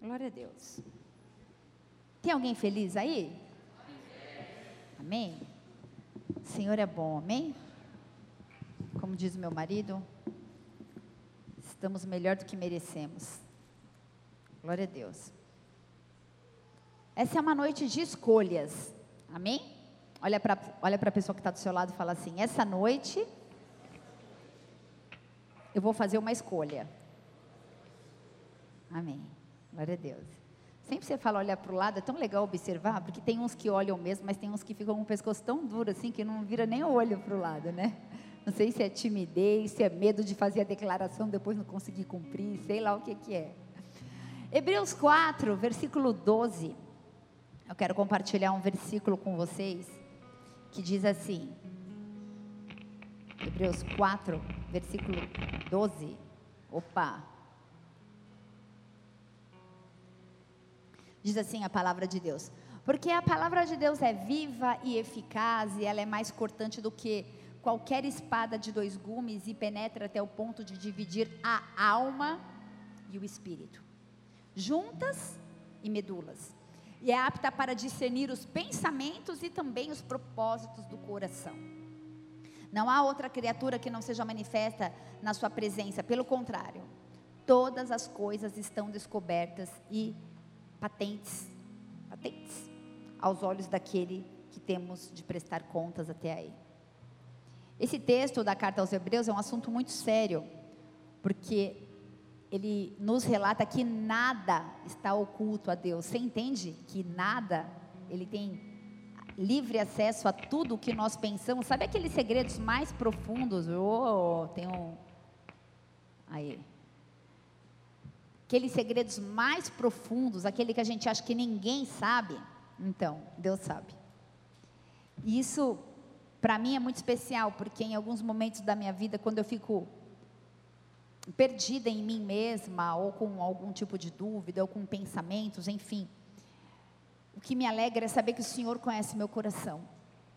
Glória a Deus. Tem alguém feliz aí? Amém? O Senhor é bom, amém? Como diz meu marido, estamos melhor do que merecemos. Glória a Deus. Essa é uma noite de escolhas, amém? Olha para olha a pessoa que está do seu lado e fala assim: essa noite eu vou fazer uma escolha. Amém. Glória a Deus. Sempre você fala olhar para o lado, é tão legal observar, porque tem uns que olham mesmo, mas tem uns que ficam com o pescoço tão duro assim que não vira nem o olho para o lado, né? Não sei se é timidez, se é medo de fazer a declaração depois não conseguir cumprir, sei lá o que, que é. Hebreus 4, versículo 12. Eu quero compartilhar um versículo com vocês que diz assim: Hebreus 4, versículo 12. Opa, Diz assim a palavra de Deus. Porque a palavra de Deus é viva e eficaz, e ela é mais cortante do que qualquer espada de dois gumes e penetra até o ponto de dividir a alma e o espírito, juntas e medulas. E é apta para discernir os pensamentos e também os propósitos do coração. Não há outra criatura que não seja manifesta na sua presença, pelo contrário, todas as coisas estão descobertas e patentes, patentes aos olhos daquele que temos de prestar contas até aí. Esse texto da carta aos Hebreus é um assunto muito sério, porque ele nos relata que nada está oculto a Deus. Você entende que nada, ele tem livre acesso a tudo o que nós pensamos. Sabe aqueles segredos mais profundos? Oh, tem um. Aí aqueles segredos mais profundos, aquele que a gente acha que ninguém sabe, então, Deus sabe. E isso, para mim, é muito especial, porque em alguns momentos da minha vida, quando eu fico perdida em mim mesma, ou com algum tipo de dúvida, ou com pensamentos, enfim, o que me alegra é saber que o Senhor conhece meu coração.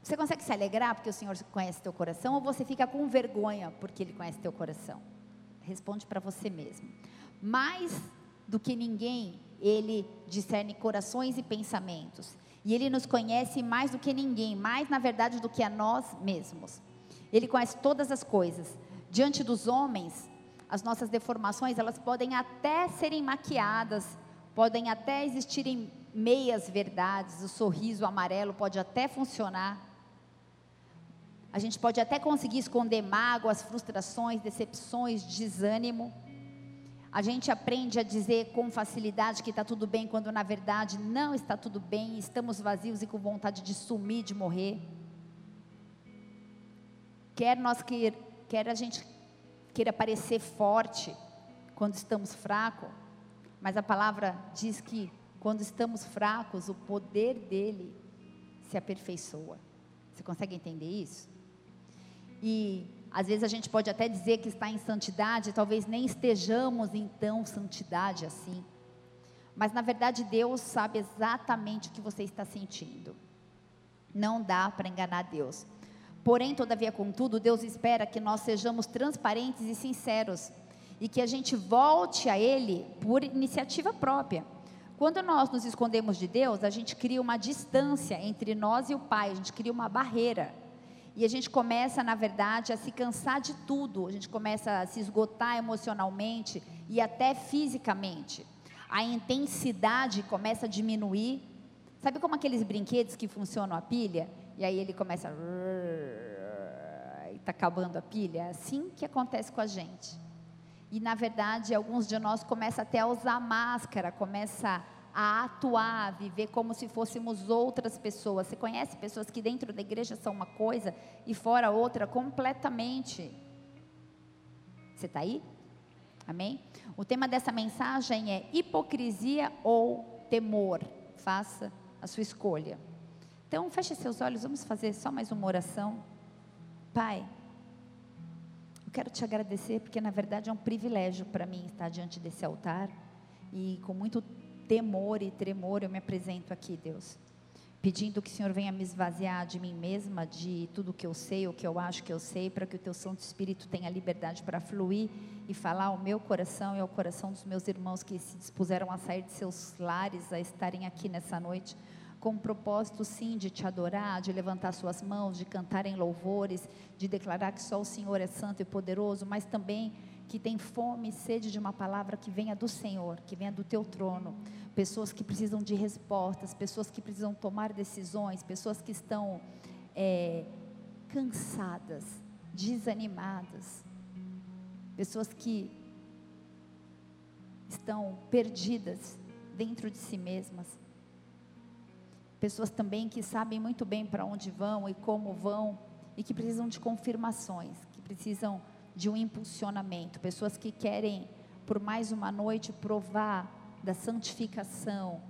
Você consegue se alegrar porque o Senhor conhece teu coração, ou você fica com vergonha porque Ele conhece teu coração? Responde para você mesmo mais do que ninguém, ele discerne corações e pensamentos. E ele nos conhece mais do que ninguém, mais na verdade do que a nós mesmos. Ele conhece todas as coisas. Diante dos homens, as nossas deformações, elas podem até serem maquiadas, podem até existirem meias verdades, o sorriso amarelo pode até funcionar. A gente pode até conseguir esconder mágoas, frustrações, decepções, desânimo. A gente aprende a dizer com facilidade que está tudo bem, quando na verdade não está tudo bem, estamos vazios e com vontade de sumir, de morrer. Quer nós quer, quer a gente queira parecer forte quando estamos fracos, mas a palavra diz que quando estamos fracos, o poder dele se aperfeiçoa. Você consegue entender isso? E às vezes a gente pode até dizer que está em santidade, talvez nem estejamos em tão santidade assim. Mas na verdade Deus sabe exatamente o que você está sentindo. Não dá para enganar Deus. Porém, todavia, contudo, Deus espera que nós sejamos transparentes e sinceros e que a gente volte a Ele por iniciativa própria. Quando nós nos escondemos de Deus, a gente cria uma distância entre nós e o Pai, a gente cria uma barreira. E a gente começa, na verdade, a se cansar de tudo, a gente começa a se esgotar emocionalmente e até fisicamente. A intensidade começa a diminuir. Sabe como aqueles brinquedos que funcionam a pilha? E aí ele começa. E está acabando a pilha? É assim que acontece com a gente. E na verdade, alguns de nós começam até a usar máscara, começa a atuar, a viver como se fôssemos outras pessoas. Você conhece pessoas que dentro da igreja são uma coisa e fora outra completamente. Você está aí? Amém? O tema dessa mensagem é hipocrisia ou temor. Faça a sua escolha. Então, feche seus olhos, vamos fazer só mais uma oração. Pai, eu quero te agradecer porque na verdade é um privilégio para mim estar diante desse altar e com muito temor e tremor eu me apresento aqui, Deus. pedindo que o Senhor venha me esvaziar de mim mesma, de tudo que eu sei, o que eu acho que eu sei, para que o teu Santo Espírito tenha liberdade para fluir e falar ao meu coração e ao coração dos meus irmãos que se dispuseram a sair de seus lares, a estarem aqui nessa noite, com o propósito sim de te adorar, de levantar suas mãos, de cantar em louvores, de declarar que só o Senhor é santo e poderoso, mas também que tem fome e sede de uma palavra que venha do Senhor, que venha do teu trono. Pessoas que precisam de respostas, pessoas que precisam tomar decisões, pessoas que estão é, cansadas, desanimadas, pessoas que estão perdidas dentro de si mesmas. Pessoas também que sabem muito bem para onde vão e como vão e que precisam de confirmações, que precisam de um impulsionamento, pessoas que querem por mais uma noite provar da santificação,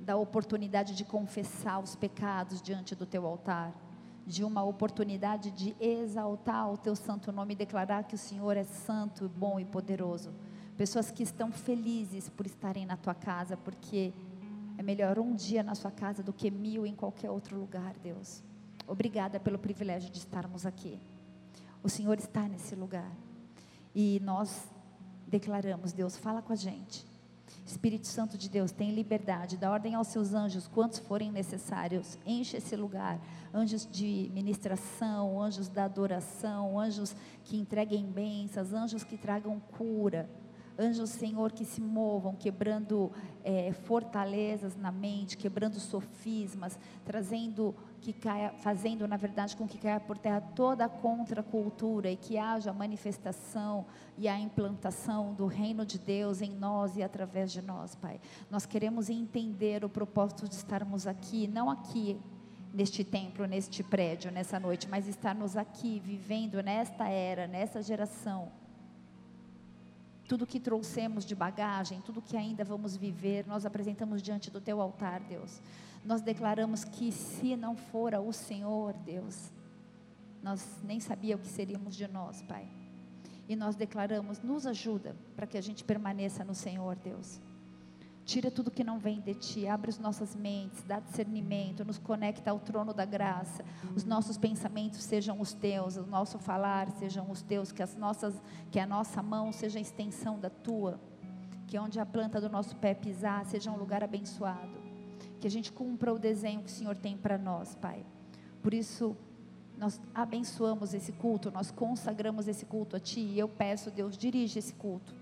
da oportunidade de confessar os pecados diante do teu altar, de uma oportunidade de exaltar o teu santo nome e declarar que o Senhor é santo, bom e poderoso. Pessoas que estão felizes por estarem na tua casa, porque é melhor um dia na sua casa do que mil em qualquer outro lugar, Deus. Obrigada pelo privilégio de estarmos aqui. O Senhor está nesse lugar. E nós declaramos, Deus, fala com a gente. Espírito Santo de Deus, tem liberdade, dá ordem aos seus anjos, quantos forem necessários, enche esse lugar. Anjos de ministração, anjos da adoração, anjos que entreguem bênçãos, anjos que tragam cura Anjos, Senhor, que se movam, quebrando é, fortalezas na mente, quebrando sofismas, trazendo que caia, fazendo, na verdade, com que caia por terra toda a contracultura e que haja a manifestação e a implantação do reino de Deus em nós e através de nós, Pai. Nós queremos entender o propósito de estarmos aqui, não aqui neste templo, neste prédio, nessa noite, mas estarmos aqui vivendo nesta era, nessa geração tudo que trouxemos de bagagem, tudo que ainda vamos viver, nós apresentamos diante do teu altar, Deus. Nós declaramos que se não fora o Senhor, Deus, nós nem sabíamos o que seríamos de nós, Pai. E nós declaramos, nos ajuda para que a gente permaneça no Senhor, Deus. Tira tudo que não vem de ti, abre as nossas mentes, dá discernimento, nos conecta ao trono da graça. Os nossos pensamentos sejam os teus, o nosso falar sejam os teus, que as nossas, que a nossa mão seja a extensão da tua, que onde a planta do nosso pé pisar seja um lugar abençoado. Que a gente cumpra o desenho que o Senhor tem para nós, Pai. Por isso, nós abençoamos esse culto, nós consagramos esse culto a Ti, e eu peço, Deus, dirige esse culto,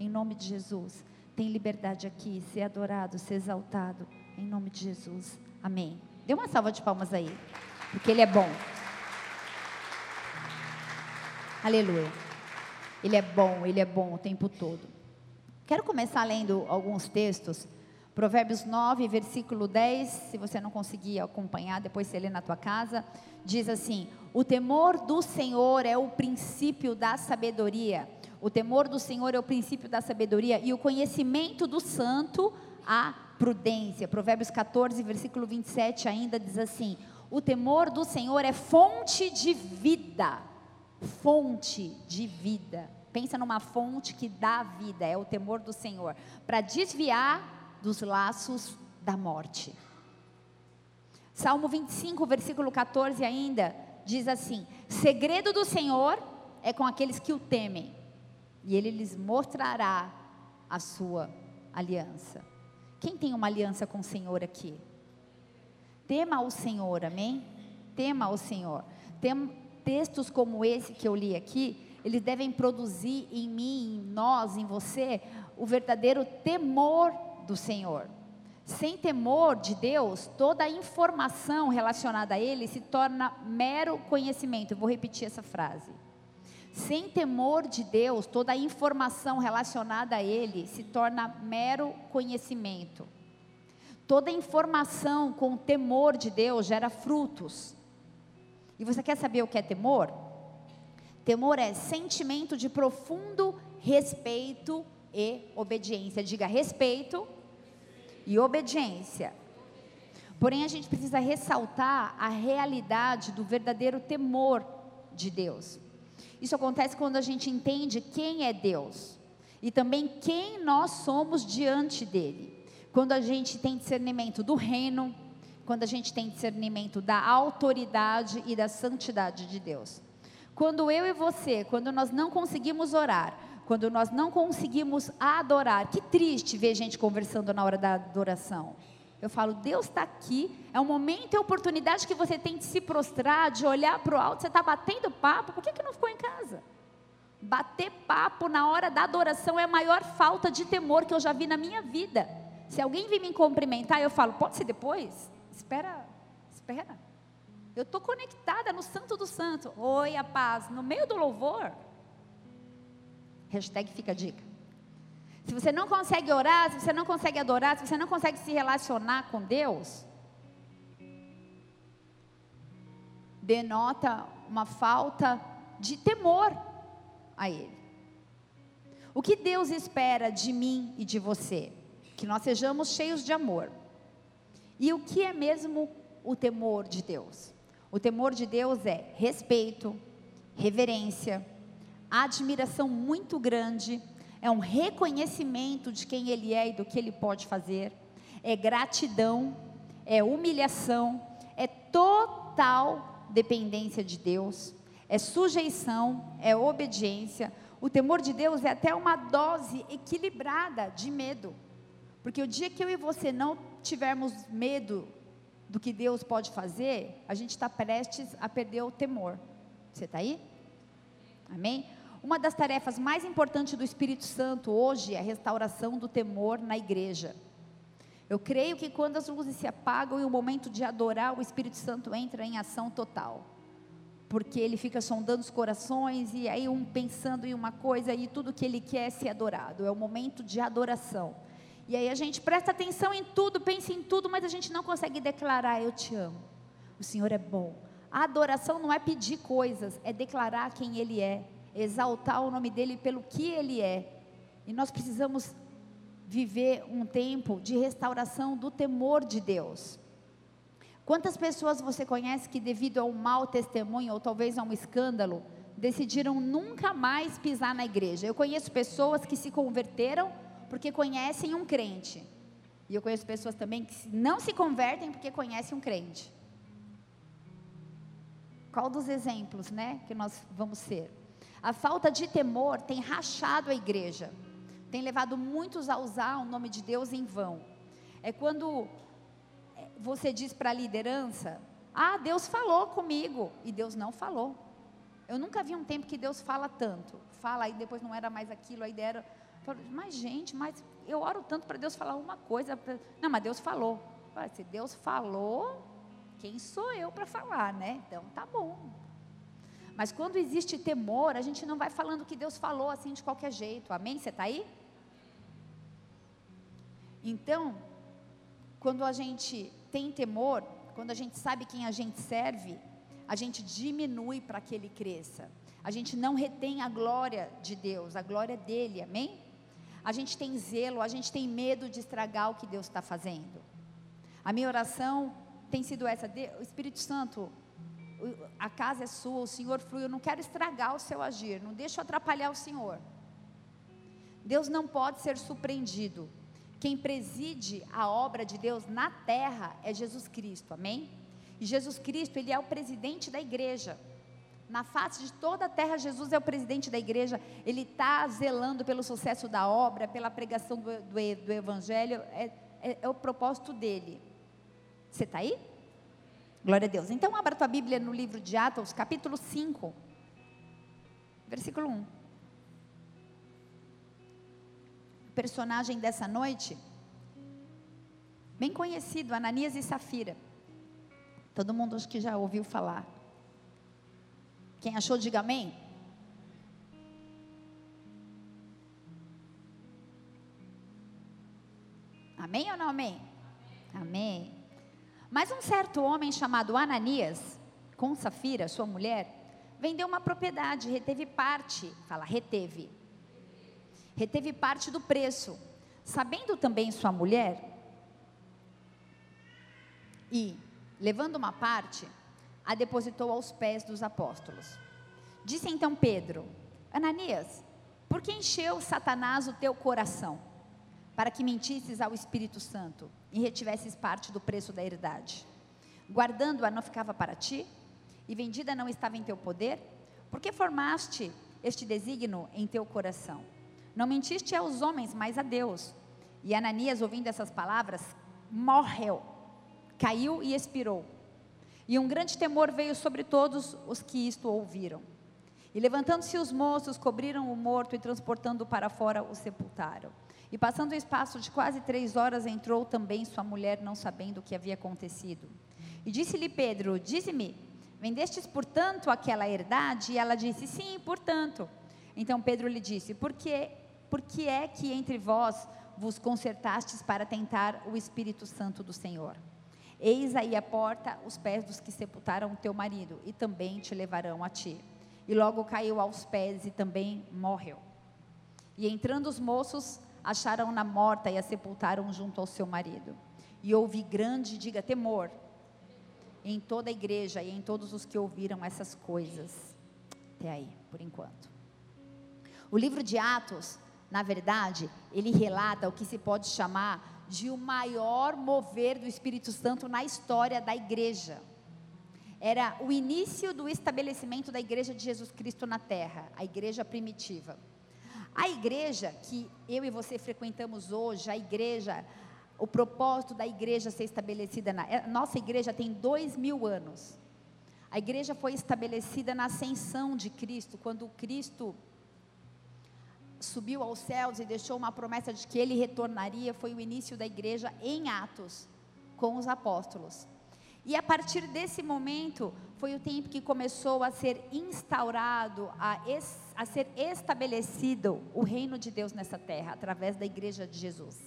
em nome de Jesus tem liberdade aqui, ser adorado, ser exaltado, em nome de Jesus. Amém. Dê uma salva de palmas aí, porque Ele é bom. Aleluia. Ele é bom, Ele é bom o tempo todo. Quero começar lendo alguns textos. Provérbios 9, versículo 10, se você não conseguir acompanhar, depois você lê na tua casa, diz assim: O temor do Senhor é o princípio da sabedoria o temor do Senhor é o princípio da sabedoria e o conhecimento do santo a prudência. Provérbios 14, versículo 27 ainda diz assim: O temor do Senhor é fonte de vida. Fonte de vida. Pensa numa fonte que dá vida, é o temor do Senhor, para desviar dos laços da morte. Salmo 25, versículo 14 ainda diz assim: Segredo do Senhor é com aqueles que o temem e ele lhes mostrará a sua aliança. Quem tem uma aliança com o Senhor aqui? Tema o Senhor, amém? Tema o Senhor. Tem textos como esse que eu li aqui, eles devem produzir em mim, em nós, em você, o verdadeiro temor do Senhor. Sem temor de Deus, toda informação relacionada a Ele se torna mero conhecimento. Eu vou repetir essa frase. Sem temor de Deus, toda a informação relacionada a Ele se torna mero conhecimento. Toda informação com temor de Deus gera frutos. E você quer saber o que é temor? Temor é sentimento de profundo respeito e obediência. Diga respeito e obediência. Porém, a gente precisa ressaltar a realidade do verdadeiro temor de Deus. Isso acontece quando a gente entende quem é Deus e também quem nós somos diante dele. Quando a gente tem discernimento do reino, quando a gente tem discernimento da autoridade e da santidade de Deus. Quando eu e você, quando nós não conseguimos orar, quando nós não conseguimos adorar, que triste ver gente conversando na hora da adoração. Eu falo, Deus está aqui, é um momento e oportunidade que você tem de se prostrar, de olhar para o alto, você está batendo papo, por que, que não ficou em casa? Bater papo na hora da adoração é a maior falta de temor que eu já vi na minha vida. Se alguém vir me cumprimentar, eu falo, pode ser depois? Espera, espera. Eu estou conectada no Santo do Santo. Oi, a paz. No meio do louvor. Hashtag fica a dica. Se você não consegue orar, se você não consegue adorar, se você não consegue se relacionar com Deus, denota uma falta de temor a Ele. O que Deus espera de mim e de você? Que nós sejamos cheios de amor. E o que é mesmo o temor de Deus? O temor de Deus é respeito, reverência, admiração muito grande, é um reconhecimento de quem Ele é e do que Ele pode fazer, é gratidão, é humilhação, é total dependência de Deus, é sujeição, é obediência. O temor de Deus é até uma dose equilibrada de medo. Porque o dia que eu e você não tivermos medo do que Deus pode fazer, a gente está prestes a perder o temor. Você está aí? Amém? Uma das tarefas mais importantes do Espírito Santo hoje é a restauração do temor na igreja. Eu creio que quando as luzes se apagam e o momento de adorar, o Espírito Santo entra em ação total. Porque ele fica sondando os corações e aí um pensando em uma coisa e tudo que ele quer é ser adorado. É o momento de adoração. E aí a gente presta atenção em tudo, pensa em tudo, mas a gente não consegue declarar: Eu te amo. O Senhor é bom. A adoração não é pedir coisas, é declarar quem Ele é, exaltar o nome dEle pelo que Ele é. E nós precisamos viver um tempo de restauração do temor de Deus. Quantas pessoas você conhece que, devido a um mau testemunho ou talvez a um escândalo, decidiram nunca mais pisar na igreja? Eu conheço pessoas que se converteram porque conhecem um crente. E eu conheço pessoas também que não se convertem porque conhecem um crente. Qual dos exemplos, né, que nós vamos ser? A falta de temor tem rachado a igreja. Tem levado muitos a usar o nome de Deus em vão. É quando é, você diz para a liderança: "Ah, Deus falou comigo", e Deus não falou. Eu nunca vi um tempo que Deus fala tanto. Fala e depois não era mais aquilo, aí deram mas, gente, mas eu oro tanto para Deus falar uma coisa. Não, mas Deus falou. Se Deus falou, quem sou eu para falar, né? Então tá bom. Mas quando existe temor, a gente não vai falando que Deus falou assim de qualquer jeito. Amém? Você está aí? Então, quando a gente tem temor, quando a gente sabe quem a gente serve, a gente diminui para que ele cresça. A gente não retém a glória de Deus, a glória dele, amém? a gente tem zelo, a gente tem medo de estragar o que Deus está fazendo. A minha oração tem sido essa: o Espírito Santo, a casa é sua, o Senhor flui, eu não quero estragar o seu agir, não deixa eu atrapalhar o Senhor. Deus não pode ser surpreendido. Quem preside a obra de Deus na terra é Jesus Cristo, amém? E Jesus Cristo, ele é o presidente da igreja. Na face de toda a terra, Jesus é o presidente da igreja, ele está zelando pelo sucesso da obra, pela pregação do, do, do Evangelho, é, é, é, o propósito dele. Você está aí? Glória a Deus. Então, abra tua Bíblia no livro de Atos, capítulo 5, versículo 1. O personagem dessa noite, bem conhecido, Ananias e Safira. Todo mundo acho que já ouviu falar. Quem achou, diga amém. Amém ou não amém? Amém. Mas um certo homem chamado Ananias, com Safira, sua mulher, vendeu uma propriedade, reteve parte, fala, reteve. Reteve parte do preço. Sabendo também sua mulher, e levando uma parte, a depositou aos pés dos apóstolos. Disse então Pedro: Ananias, por que encheu Satanás o teu coração? Para que mentisses ao Espírito Santo e retivesses parte do preço da herdade. Guardando-a não ficava para ti? E vendida não estava em teu poder? Por que formaste este desígnio em teu coração? Não mentiste aos homens, mas a Deus. E Ananias, ouvindo essas palavras, morreu, caiu e expirou. E um grande temor veio sobre todos os que isto ouviram. E levantando-se os moços, cobriram o morto e transportando-o para fora, o sepultaram. E passando o espaço de quase três horas, entrou também sua mulher, não sabendo o que havia acontecido. E disse-lhe Pedro: Dize-me, vendestes portanto aquela herdade? E ela disse: Sim, portanto. Então Pedro lhe disse: Por que, por que é que entre vós vos concertastes para tentar o Espírito Santo do Senhor? Eis aí a porta os pés dos que sepultaram teu marido, e também te levarão a ti. E logo caiu aos pés e também morreu. E entrando os moços, acharam-na morta e a sepultaram junto ao seu marido. E houve grande, diga, temor em toda a igreja e em todos os que ouviram essas coisas. Até aí, por enquanto. O livro de Atos, na verdade, ele relata o que se pode chamar de o maior mover do Espírito Santo na história da igreja. Era o início do estabelecimento da igreja de Jesus Cristo na terra, a igreja primitiva. A igreja que eu e você frequentamos hoje, a igreja, o propósito da igreja ser estabelecida na. É, nossa igreja tem dois mil anos. A igreja foi estabelecida na ascensão de Cristo, quando Cristo subiu aos céus e deixou uma promessa de que ele retornaria, foi o início da igreja em Atos, com os apóstolos. E a partir desse momento, foi o tempo que começou a ser instaurado, a, es, a ser estabelecido o reino de Deus nessa terra, através da igreja de Jesus.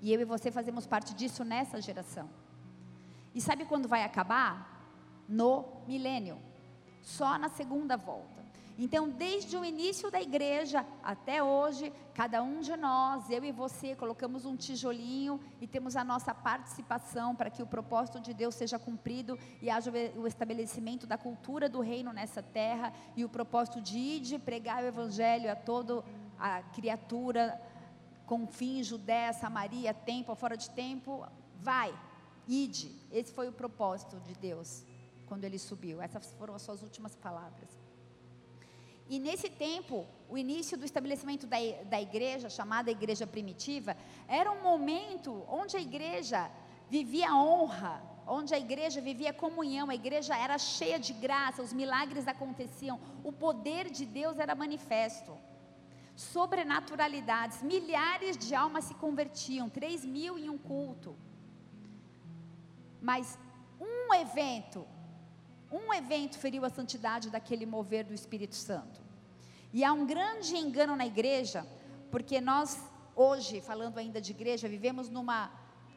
E eu e você fazemos parte disso nessa geração. E sabe quando vai acabar? No milênio. Só na segunda volta. Então, desde o início da igreja até hoje, cada um de nós, eu e você, colocamos um tijolinho e temos a nossa participação para que o propósito de Deus seja cumprido e haja o estabelecimento da cultura do reino nessa terra e o propósito de ir de pregar o evangelho a toda a criatura com fim Judéia, Samaria, tempo, fora de tempo, vai, ide. Esse foi o propósito de Deus quando ele subiu. Essas foram as suas últimas palavras. E nesse tempo, o início do estabelecimento da, da igreja, chamada igreja primitiva, era um momento onde a igreja vivia honra, onde a igreja vivia comunhão, a igreja era cheia de graça, os milagres aconteciam, o poder de Deus era manifesto. Sobrenaturalidades, milhares de almas se convertiam, três mil em um culto. Mas um evento um evento feriu a santidade daquele mover do Espírito Santo. E há um grande engano na igreja, porque nós, hoje, falando ainda de igreja, vivemos numa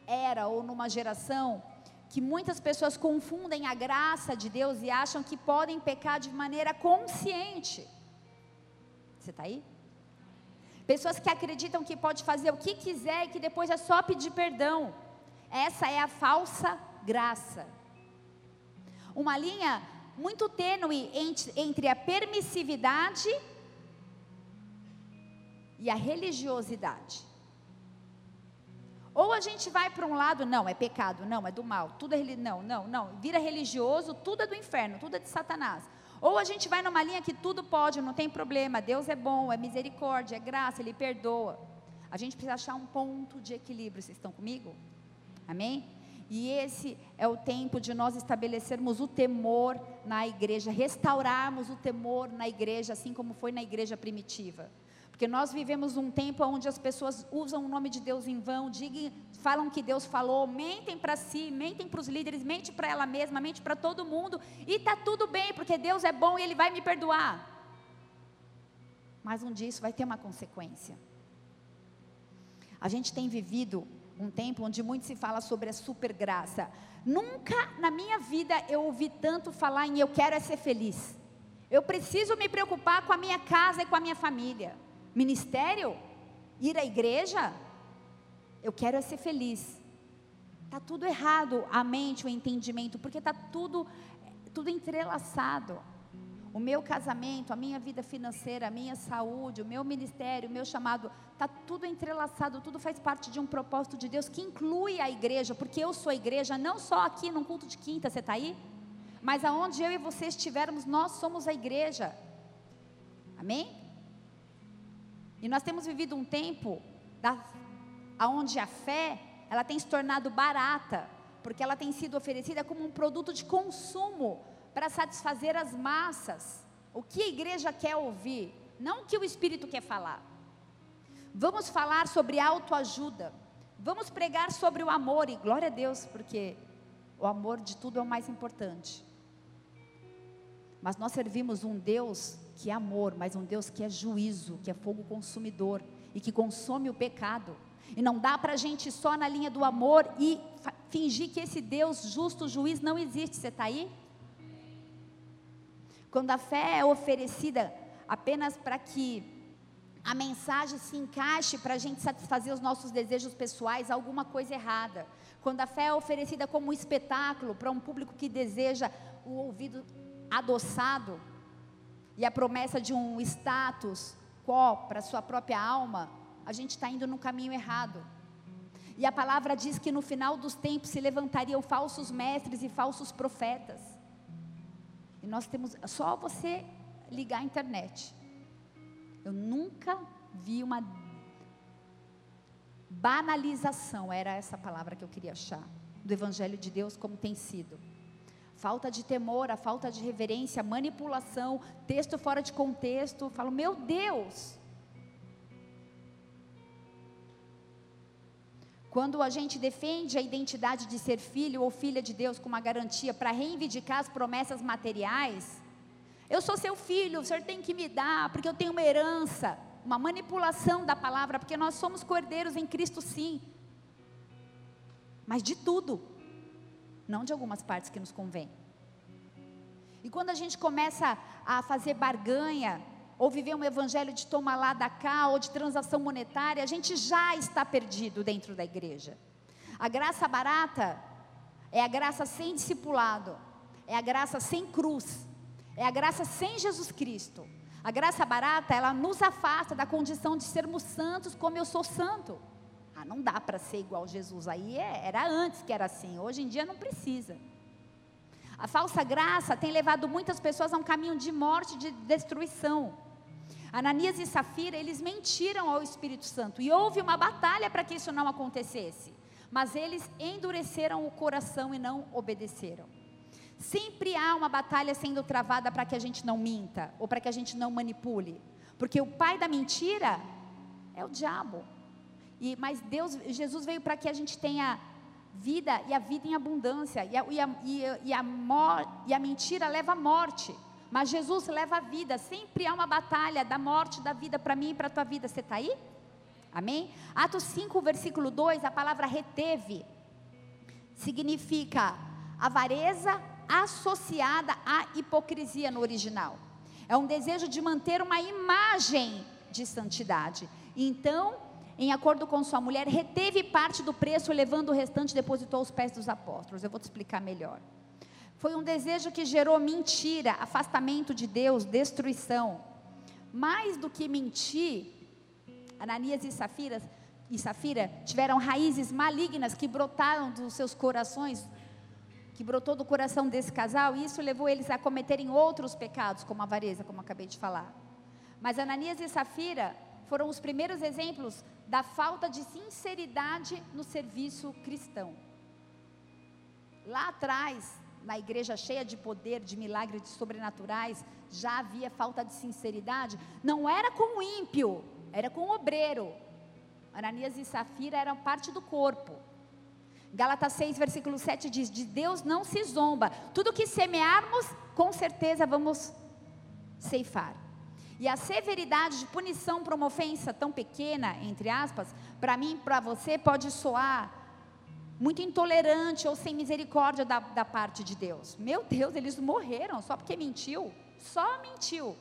era ou numa geração que muitas pessoas confundem a graça de Deus e acham que podem pecar de maneira consciente. Você está aí? Pessoas que acreditam que pode fazer o que quiser e que depois é só pedir perdão. Essa é a falsa graça uma linha muito tênue entre a permissividade e a religiosidade. Ou a gente vai para um lado, não, é pecado, não, é do mal, tudo é não, não, não, vira religioso, tudo é do inferno, tudo é de Satanás. Ou a gente vai numa linha que tudo pode, não tem problema, Deus é bom, é misericórdia, é graça, Ele perdoa. A gente precisa achar um ponto de equilíbrio, vocês estão comigo? Amém? E esse é o tempo de nós estabelecermos o temor na igreja, restaurarmos o temor na igreja, assim como foi na igreja primitiva. Porque nós vivemos um tempo onde as pessoas usam o nome de Deus em vão, digam, falam que Deus falou, mentem para si, mentem para os líderes, mentem para ela mesma, mentem para todo mundo, e está tudo bem, porque Deus é bom e Ele vai me perdoar. Mas um dia isso vai ter uma consequência. A gente tem vivido um tempo onde muito se fala sobre a supergraça. Nunca na minha vida eu ouvi tanto falar em eu quero é ser feliz. Eu preciso me preocupar com a minha casa e com a minha família. Ministério? Ir à igreja? Eu quero é ser feliz. Está tudo errado, a mente, o entendimento, porque está tudo, tudo entrelaçado. O meu casamento, a minha vida financeira, a minha saúde, o meu ministério, o meu chamado, está tudo entrelaçado, tudo faz parte de um propósito de Deus que inclui a igreja, porque eu sou igreja, não só aqui num culto de quinta, você está aí? Mas aonde eu e você estivermos, nós somos a igreja. Amém? E nós temos vivido um tempo da, onde a fé ela tem se tornado barata, porque ela tem sido oferecida como um produto de consumo para satisfazer as massas. O que a igreja quer ouvir, não o que o Espírito quer falar. Vamos falar sobre autoajuda. Vamos pregar sobre o amor, e glória a Deus, porque o amor de tudo é o mais importante. Mas nós servimos um Deus que é amor, mas um Deus que é juízo, que é fogo consumidor e que consome o pecado. E não dá para a gente só na linha do amor e fingir que esse Deus justo, juiz, não existe. Você está aí? Quando a fé é oferecida apenas para que a mensagem se encaixe para a gente satisfazer os nossos desejos pessoais, alguma coisa errada. Quando a fé é oferecida como um espetáculo para um público que deseja o ouvido adoçado e a promessa de um status quo para sua própria alma, a gente está indo no caminho errado. E a palavra diz que no final dos tempos se levantariam falsos mestres e falsos profetas. E nós temos, só você ligar a internet. Eu nunca vi uma banalização, era essa palavra que eu queria achar, do Evangelho de Deus como tem sido. Falta de temor, a falta de reverência, manipulação, texto fora de contexto. Falo, meu Deus, Quando a gente defende a identidade de ser filho ou filha de Deus com uma garantia para reivindicar as promessas materiais, eu sou seu filho, o senhor tem que me dar, porque eu tenho uma herança, uma manipulação da palavra, porque nós somos cordeiros em Cristo, sim, mas de tudo, não de algumas partes que nos convém. E quando a gente começa a fazer barganha, ou viver um evangelho de toma lá da cá, ou de transação monetária, a gente já está perdido dentro da igreja. A graça barata é a graça sem discipulado, é a graça sem cruz, é a graça sem Jesus Cristo. A graça barata, ela nos afasta da condição de sermos santos como eu sou santo. Ah, não dá para ser igual Jesus. Aí é, era antes que era assim, hoje em dia não precisa. A falsa graça tem levado muitas pessoas a um caminho de morte, de destruição. Ananias e Safira, eles mentiram ao Espírito Santo e houve uma batalha para que isso não acontecesse. Mas eles endureceram o coração e não obedeceram. Sempre há uma batalha sendo travada para que a gente não minta ou para que a gente não manipule, porque o pai da mentira é o diabo. E, mas Deus, Jesus veio para que a gente tenha vida e a vida em abundância. E a, e a, e a, e a, mor, e a mentira leva à morte. Mas Jesus leva a vida, sempre há uma batalha da morte, da vida para mim e para a tua vida. Você está aí? Amém? Atos 5, versículo 2, a palavra reteve significa avareza associada à hipocrisia no original. É um desejo de manter uma imagem de santidade. Então, em acordo com sua mulher, reteve parte do preço, levando o restante, depositou aos pés dos apóstolos. Eu vou te explicar melhor. Foi um desejo que gerou mentira, afastamento de Deus, destruição. Mais do que mentir, Ananias e Safira, e Safira tiveram raízes malignas que brotaram dos seus corações, que brotou do coração desse casal, e isso levou eles a cometerem outros pecados, como a avareza, como acabei de falar. Mas Ananias e Safira foram os primeiros exemplos da falta de sinceridade no serviço cristão. Lá atrás, na igreja cheia de poder, de milagres, de sobrenaturais, já havia falta de sinceridade, não era com o ímpio, era com o obreiro. Ananias e Safira eram parte do corpo. Gálatas 6, versículo 7 diz: De Deus não se zomba, tudo que semearmos, com certeza vamos ceifar. E a severidade de punição para uma ofensa tão pequena, entre aspas, para mim, para você, pode soar muito intolerante ou sem misericórdia da, da parte de Deus. Meu Deus, eles morreram só porque mentiu. Só mentiu.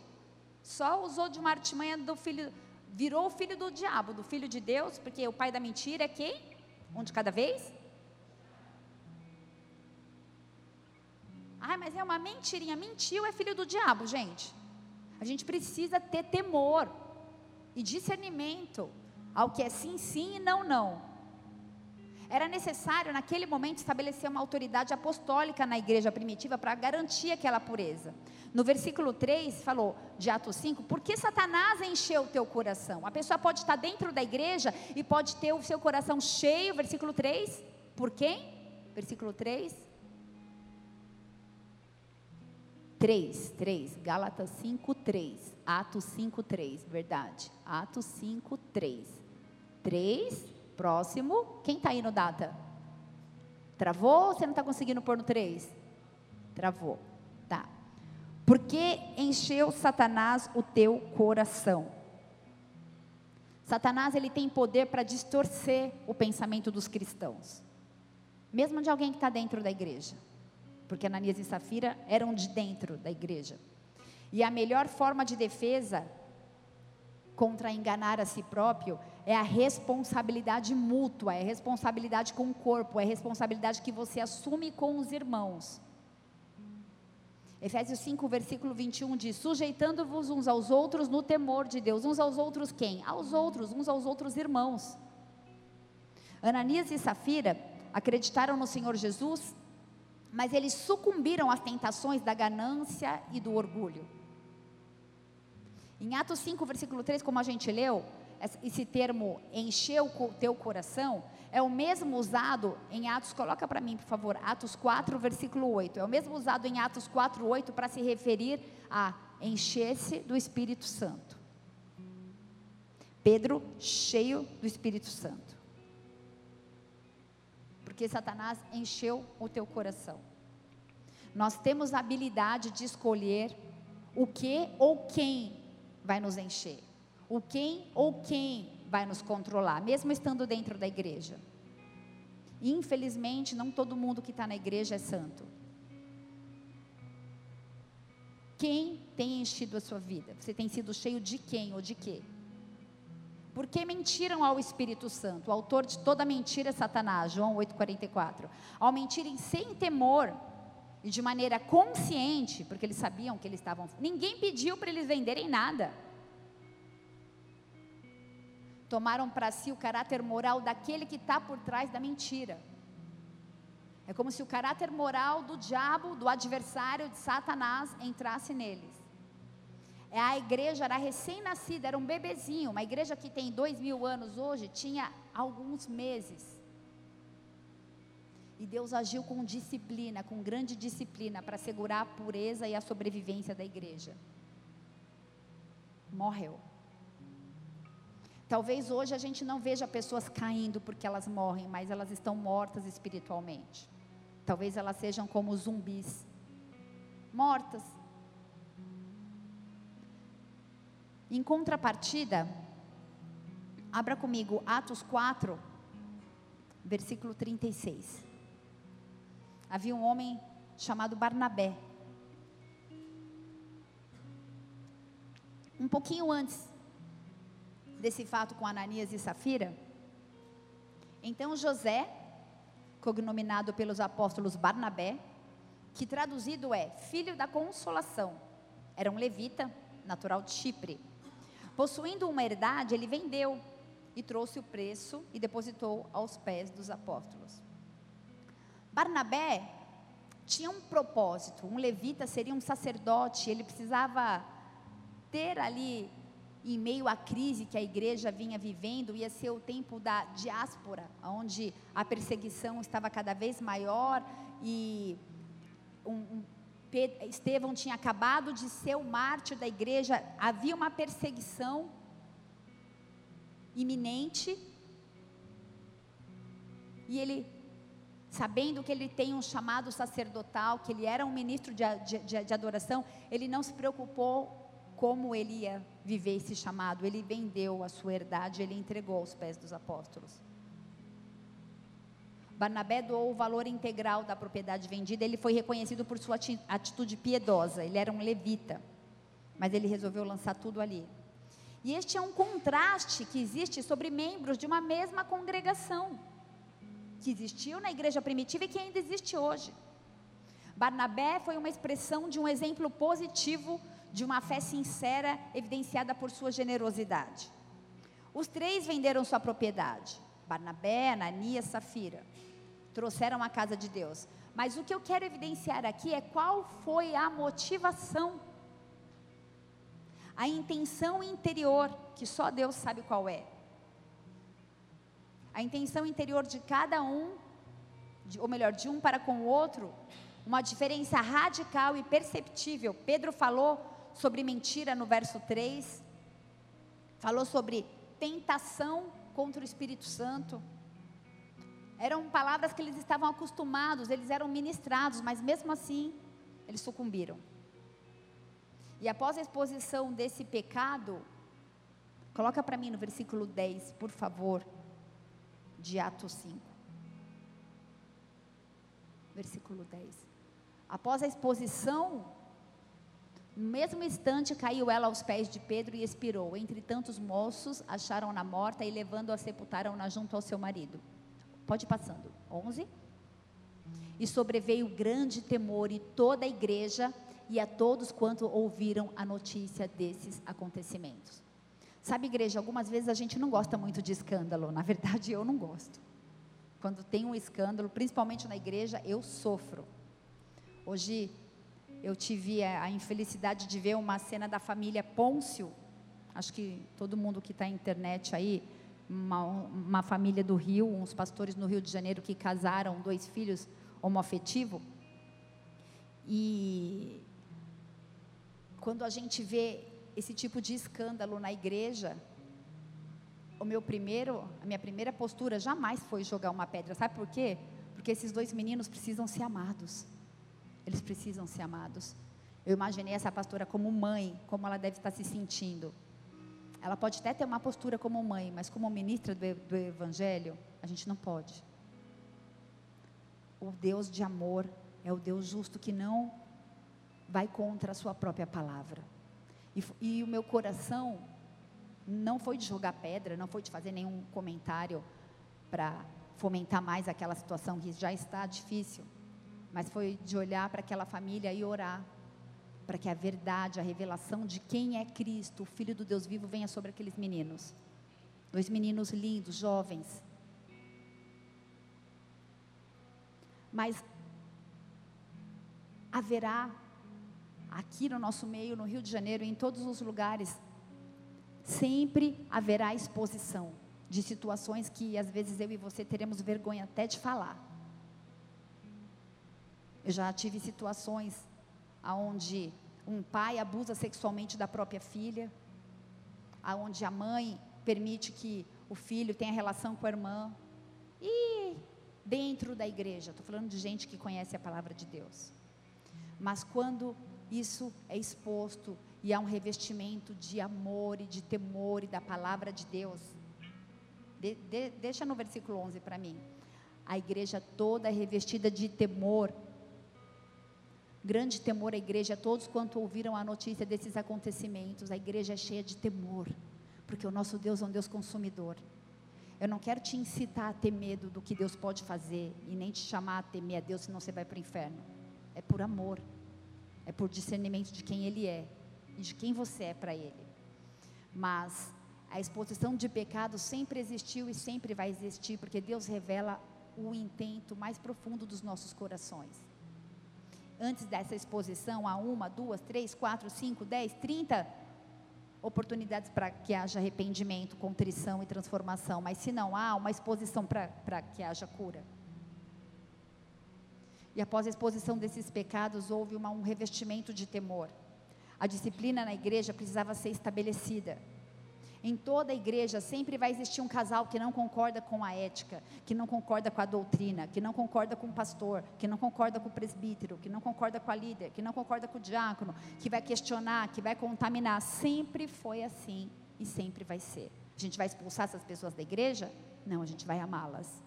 Só usou de uma artimanha do filho, virou o filho do diabo, do filho de Deus, porque o pai da mentira é quem? Um de cada vez? Ah, mas é uma mentirinha. Mentiu é filho do diabo, gente. A gente precisa ter temor e discernimento ao que é sim, sim e não, não. Era necessário, naquele momento, estabelecer uma autoridade apostólica na igreja primitiva para garantir aquela pureza. No versículo 3, falou, de Atos 5, por que Satanás encheu o teu coração? A pessoa pode estar dentro da igreja e pode ter o seu coração cheio, versículo 3, por quem? Versículo 3. 3, 3, Gálatas 5, 3, Atos 5, 3, verdade. Atos 5, 3. 3, próximo. Quem está aí no data? Travou ou você não está conseguindo pôr no 3? Travou. Tá. Porque encheu Satanás o teu coração. Satanás ele tem poder para distorcer o pensamento dos cristãos, mesmo de alguém que está dentro da igreja porque Ananias e Safira eram de dentro da igreja. E a melhor forma de defesa contra enganar a si próprio é a responsabilidade mútua, é responsabilidade com o corpo, é responsabilidade que você assume com os irmãos. Efésios 5, versículo 21 diz: Sujeitando-vos uns aos outros no temor de Deus. Uns aos outros quem? Aos outros, uns aos outros irmãos. Ananias e Safira acreditaram no Senhor Jesus mas eles sucumbiram às tentações da ganância e do orgulho. Em Atos 5, versículo 3, como a gente leu, esse termo encheu o teu coração, é o mesmo usado em Atos, coloca para mim, por favor, Atos 4, versículo 8. É o mesmo usado em Atos 4, 8 para se referir a encher-se do Espírito Santo. Pedro cheio do Espírito Santo porque Satanás encheu o teu coração. Nós temos a habilidade de escolher o que ou quem vai nos encher, o quem ou quem vai nos controlar, mesmo estando dentro da igreja. Infelizmente, não todo mundo que está na igreja é santo. Quem tem enchido a sua vida? Você tem sido cheio de quem ou de quê? Porque mentiram ao Espírito Santo. O autor de toda mentira é Satanás, João 8,44. Ao mentirem sem temor e de maneira consciente, porque eles sabiam que eles estavam. Ninguém pediu para eles venderem nada. Tomaram para si o caráter moral daquele que está por trás da mentira. É como se o caráter moral do diabo, do adversário de Satanás, entrasse neles. É, a igreja era recém-nascida, era um bebezinho. Uma igreja que tem dois mil anos hoje tinha alguns meses. E Deus agiu com disciplina, com grande disciplina, para segurar a pureza e a sobrevivência da igreja. Morreu. Talvez hoje a gente não veja pessoas caindo porque elas morrem, mas elas estão mortas espiritualmente. Talvez elas sejam como zumbis mortas, Em contrapartida, abra comigo Atos 4, versículo 36. Havia um homem chamado Barnabé. Um pouquinho antes desse fato com Ananias e Safira, então José, cognominado pelos apóstolos Barnabé, que traduzido é filho da consolação, era um levita, natural de Chipre Possuindo uma herdade, ele vendeu e trouxe o preço e depositou aos pés dos apóstolos. Barnabé tinha um propósito, um levita seria um sacerdote, ele precisava ter ali, em meio à crise que a igreja vinha vivendo, ia ser o tempo da diáspora, onde a perseguição estava cada vez maior e um, um Estevão tinha acabado de ser o mártir da igreja, havia uma perseguição iminente. E ele, sabendo que ele tem um chamado sacerdotal, que ele era um ministro de, de, de adoração, ele não se preocupou como ele ia viver esse chamado. Ele vendeu a sua herdade, ele entregou aos pés dos apóstolos. Barnabé doou o valor integral da propriedade vendida, ele foi reconhecido por sua atitude piedosa, ele era um levita, mas ele resolveu lançar tudo ali. E este é um contraste que existe sobre membros de uma mesma congregação, que existiu na igreja primitiva e que ainda existe hoje. Barnabé foi uma expressão de um exemplo positivo de uma fé sincera evidenciada por sua generosidade. Os três venderam sua propriedade. Barnabé, Ananias, Safira. Trouxeram a casa de Deus. Mas o que eu quero evidenciar aqui é qual foi a motivação, a intenção interior, que só Deus sabe qual é. A intenção interior de cada um, de, ou melhor, de um para com o outro, uma diferença radical e perceptível. Pedro falou sobre mentira no verso 3, falou sobre tentação contra o Espírito Santo. Eram palavras que eles estavam acostumados, eles eram ministrados, mas mesmo assim, eles sucumbiram. E após a exposição desse pecado, coloca para mim no versículo 10, por favor, de Atos 5. Versículo 10. Após a exposição, no mesmo instante caiu ela aos pés de Pedro e expirou. Entre tantos moços, acharam-na morta e levando-a sepultaram-na junto ao seu marido. Pode ir passando. 11. E sobreveio grande temor e toda a igreja e a todos quanto ouviram a notícia desses acontecimentos. Sabe, igreja, algumas vezes a gente não gosta muito de escândalo. Na verdade, eu não gosto. Quando tem um escândalo, principalmente na igreja, eu sofro. Hoje eu tive a, infelicidade de ver uma cena da família Pôncio. Acho que todo mundo que está na internet aí, uma, uma família do Rio, uns pastores no Rio de Janeiro que casaram dois filhos homoafetivo. E quando a gente vê esse tipo de escândalo na igreja, o meu primeiro, a minha primeira postura jamais foi jogar uma pedra. Sabe por quê? Porque esses dois meninos precisam ser amados. Eles precisam ser amados. Eu imaginei essa pastora como mãe, como ela deve estar se sentindo. Ela pode até ter uma postura como mãe, mas como ministra do, do Evangelho, a gente não pode. O Deus de amor é o Deus justo que não vai contra a sua própria palavra. E, e o meu coração não foi de jogar pedra, não foi de fazer nenhum comentário para fomentar mais aquela situação que já está difícil mas foi de olhar para aquela família e orar para que a verdade, a revelação de quem é Cristo, o Filho do Deus vivo, venha sobre aqueles meninos. Dois meninos lindos, jovens. Mas haverá aqui no nosso meio, no Rio de Janeiro, em todos os lugares, sempre haverá exposição de situações que às vezes eu e você teremos vergonha até de falar. Eu já tive situações onde um pai abusa sexualmente da própria filha, aonde a mãe permite que o filho tenha relação com a irmã. E dentro da igreja, estou falando de gente que conhece a palavra de Deus. Mas quando isso é exposto e há um revestimento de amor e de temor e da palavra de Deus, de, de, deixa no versículo 11 para mim. A igreja toda é revestida de temor grande temor à igreja, todos quanto ouviram a notícia desses acontecimentos, a igreja é cheia de temor, porque o nosso Deus é um Deus consumidor. Eu não quero te incitar a ter medo do que Deus pode fazer e nem te chamar a temer a Deus, senão você vai para o inferno. É por amor, é por discernimento de quem Ele é e de quem você é para Ele. Mas a exposição de pecado sempre existiu e sempre vai existir, porque Deus revela o intento mais profundo dos nossos corações antes dessa exposição, há uma, duas, três, quatro, cinco, dez, trinta oportunidades para que haja arrependimento, contrição e transformação. Mas se não há, uma exposição para que haja cura. E após a exposição desses pecados, houve uma, um revestimento de temor. A disciplina na igreja precisava ser estabelecida. Em toda a igreja sempre vai existir um casal que não concorda com a ética, que não concorda com a doutrina, que não concorda com o pastor, que não concorda com o presbítero, que não concorda com a líder, que não concorda com o diácono, que vai questionar, que vai contaminar. Sempre foi assim e sempre vai ser. A gente vai expulsar essas pessoas da igreja? Não, a gente vai amá-las.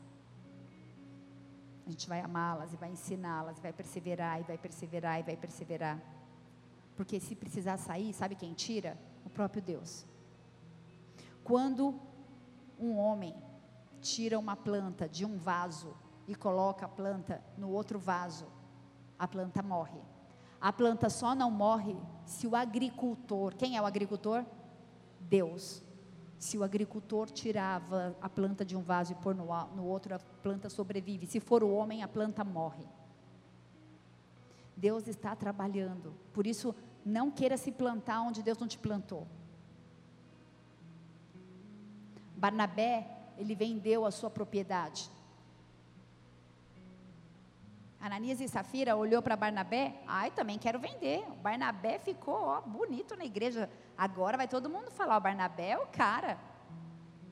A gente vai amá-las e vai ensiná-las, e vai perseverar, e vai perseverar, e vai perseverar. Porque se precisar sair, sabe quem tira? O próprio Deus. Quando um homem tira uma planta de um vaso e coloca a planta no outro vaso, a planta morre. A planta só não morre se o agricultor, quem é o agricultor? Deus. Se o agricultor tirava a planta de um vaso e pôr no, no outro, a planta sobrevive. Se for o homem, a planta morre. Deus está trabalhando. Por isso, não queira se plantar onde Deus não te plantou. Barnabé, ele vendeu a sua propriedade. Ananias e Safira olhou para Barnabé, ai, também quero vender. O Barnabé ficou, ó, bonito na igreja. Agora vai todo mundo falar, o Barnabé é o cara.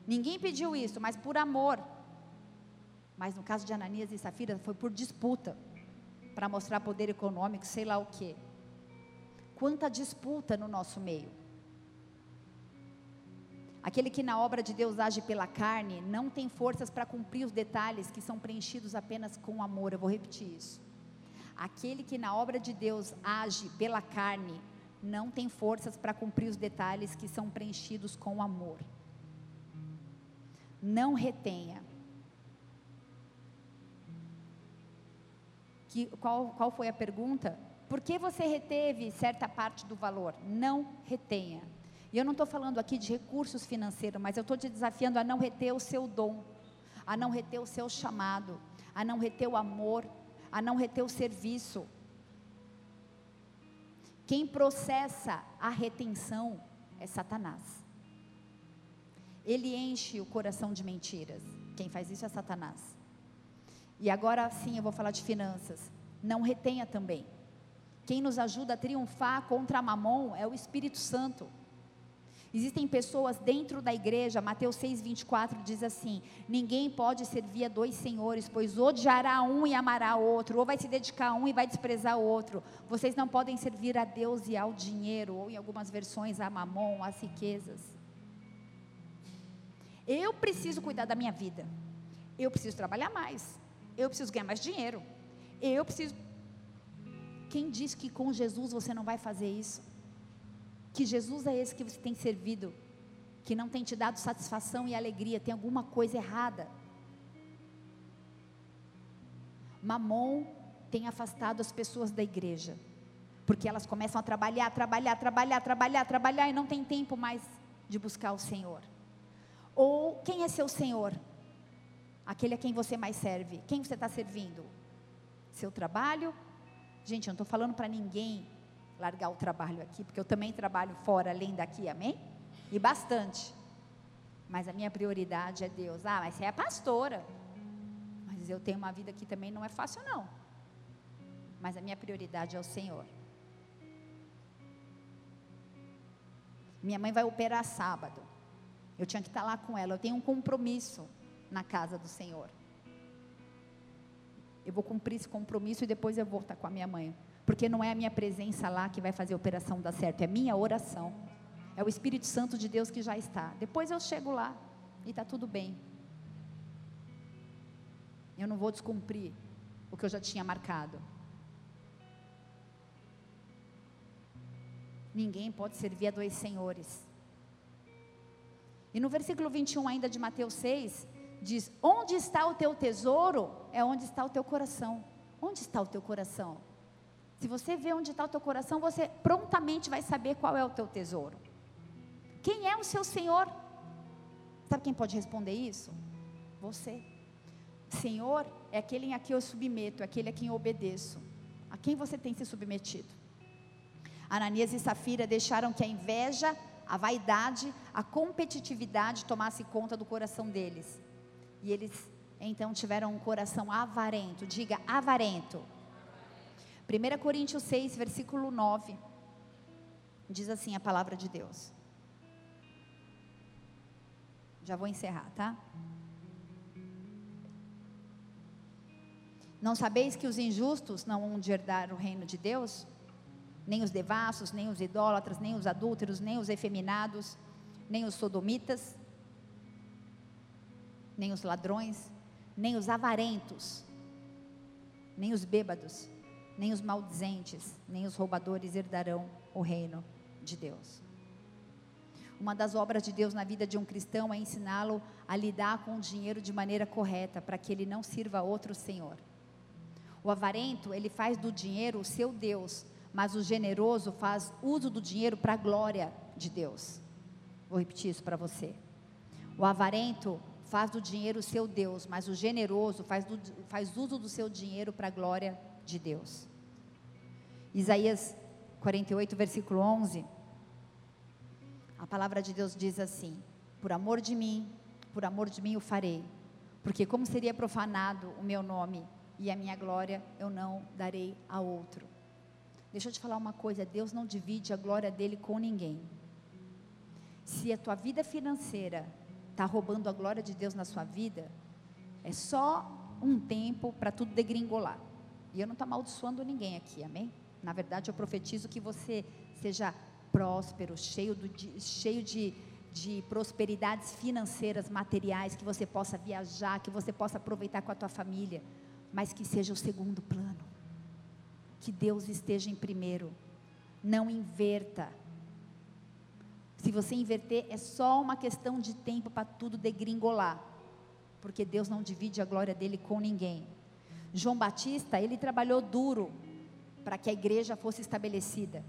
Ninguém pediu isso, mas por amor. Mas no caso de Ananias e Safira foi por disputa, para mostrar poder econômico, sei lá o quê. Quanta disputa no nosso meio. Aquele que na obra de Deus age pela carne não tem forças para cumprir os detalhes que são preenchidos apenas com amor. Eu vou repetir isso. Aquele que na obra de Deus age pela carne não tem forças para cumprir os detalhes que são preenchidos com amor. Não retenha. Que, qual, qual foi a pergunta? Por que você reteve certa parte do valor? Não retenha. E eu não estou falando aqui de recursos financeiros, mas eu estou te desafiando a não reter o seu dom, a não reter o seu chamado, a não reter o amor, a não reter o serviço. Quem processa a retenção é Satanás. Ele enche o coração de mentiras. Quem faz isso é Satanás. E agora sim eu vou falar de finanças. Não retenha também. Quem nos ajuda a triunfar contra Mamon é o Espírito Santo. Existem pessoas dentro da igreja, Mateus 6,24 diz assim: Ninguém pode servir a dois senhores, pois odiará um e amará outro, ou vai se dedicar a um e vai desprezar o outro. Vocês não podem servir a Deus e ao dinheiro, ou em algumas versões a mamon, às riquezas. Eu preciso cuidar da minha vida. Eu preciso trabalhar mais. Eu preciso ganhar mais dinheiro. Eu preciso. Quem diz que com Jesus você não vai fazer isso? Que Jesus é esse que você tem servido, que não tem te dado satisfação e alegria, tem alguma coisa errada. Mamon tem afastado as pessoas da igreja, porque elas começam a trabalhar, trabalhar, trabalhar, trabalhar, trabalhar e não tem tempo mais de buscar o Senhor. Ou quem é seu Senhor? Aquele a quem você mais serve. Quem você está servindo? Seu trabalho? Gente, eu não estou falando para ninguém largar o trabalho aqui, porque eu também trabalho fora, além daqui, amém? E bastante. Mas a minha prioridade é Deus. Ah, mas você é pastora. Mas eu tenho uma vida que também não é fácil, não. Mas a minha prioridade é o Senhor. Minha mãe vai operar sábado. Eu tinha que estar lá com ela. Eu tenho um compromisso na casa do Senhor. Eu vou cumprir esse compromisso e depois eu vou estar com a minha mãe. Porque não é a minha presença lá que vai fazer a operação dar certo, é minha oração. É o Espírito Santo de Deus que já está. Depois eu chego lá e está tudo bem. Eu não vou descumprir o que eu já tinha marcado. Ninguém pode servir a dois senhores. E no versículo 21 ainda de Mateus 6, diz: Onde está o teu tesouro, é onde está o teu coração. Onde está o teu coração? Se você vê onde está o teu coração, você prontamente vai saber qual é o teu tesouro. Quem é o seu Senhor? Sabe quem pode responder isso? Você. Senhor é aquele a quem eu submeto, é aquele a quem eu obedeço. A quem você tem se submetido? Ananias e Safira deixaram que a inveja, a vaidade, a competitividade tomasse conta do coração deles. E eles então tiveram um coração avarento. Diga avarento. 1 Coríntios 6, versículo 9, diz assim a palavra de Deus. Já vou encerrar, tá? Não sabeis que os injustos não vão de herdar o reino de Deus? Nem os devassos, nem os idólatras, nem os adúlteros, nem os efeminados, nem os sodomitas, nem os ladrões, nem os avarentos, nem os bêbados, nem os maldizentes, nem os roubadores herdarão o reino de Deus. Uma das obras de Deus na vida de um cristão é ensiná-lo a lidar com o dinheiro de maneira correta, para que ele não sirva a outro senhor. O avarento, ele faz do dinheiro o seu Deus, mas o generoso faz uso do dinheiro para a glória de Deus. Vou repetir isso para você. O avarento faz do dinheiro o seu Deus, mas o generoso faz, do, faz uso do seu dinheiro para a glória de Deus. Isaías 48, versículo 11. A palavra de Deus diz assim: Por amor de mim, por amor de mim o farei, porque como seria profanado o meu nome e a minha glória eu não darei a outro. Deixa eu te falar uma coisa: Deus não divide a glória dele com ninguém. Se a tua vida financeira está roubando a glória de Deus na sua vida, é só um tempo para tudo degringolar. E eu não estou amaldiçoando ninguém aqui, amém? Na verdade, eu profetizo que você seja próspero, cheio, do, cheio de, de prosperidades financeiras, materiais, que você possa viajar, que você possa aproveitar com a tua família, mas que seja o segundo plano. Que Deus esteja em primeiro. Não inverta. Se você inverter, é só uma questão de tempo para tudo degringolar. Porque Deus não divide a glória dele com ninguém. João Batista, ele trabalhou duro para que a igreja fosse estabelecida,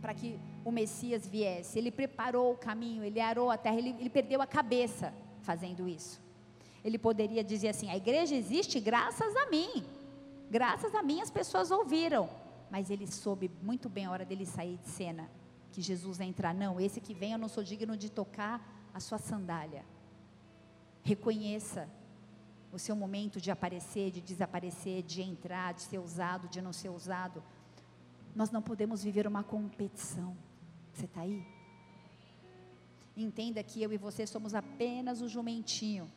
para que o Messias viesse. Ele preparou o caminho, ele arou a terra, ele, ele perdeu a cabeça fazendo isso. Ele poderia dizer assim: a igreja existe graças a mim, graças a mim as pessoas ouviram. Mas ele soube muito bem a hora dele sair de cena que Jesus entrar. Não, esse que vem eu não sou digno de tocar a sua sandália. Reconheça o seu momento de aparecer, de desaparecer, de entrar, de ser usado, de não ser usado. Nós não podemos viver uma competição. Você está aí? Entenda que eu e você somos apenas o jumentinho.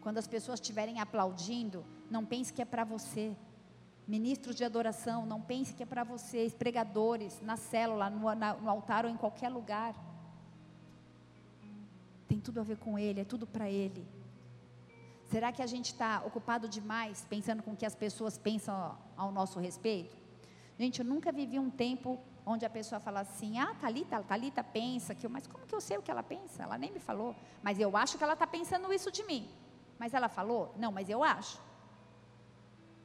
Quando as pessoas estiverem aplaudindo, não pense que é para você ministros de adoração, não pense que é para vocês, pregadores, na célula, no, na, no altar ou em qualquer lugar. Tem tudo a ver com Ele, é tudo para Ele. Será que a gente está ocupado demais pensando com o que as pessoas pensam ao nosso respeito? Gente, eu nunca vivi um tempo onde a pessoa fala assim, ah, Thalita, Thalita pensa que eu, mas como que eu sei o que ela pensa? Ela nem me falou, mas eu acho que ela está pensando isso de mim. Mas ela falou? Não, mas eu acho.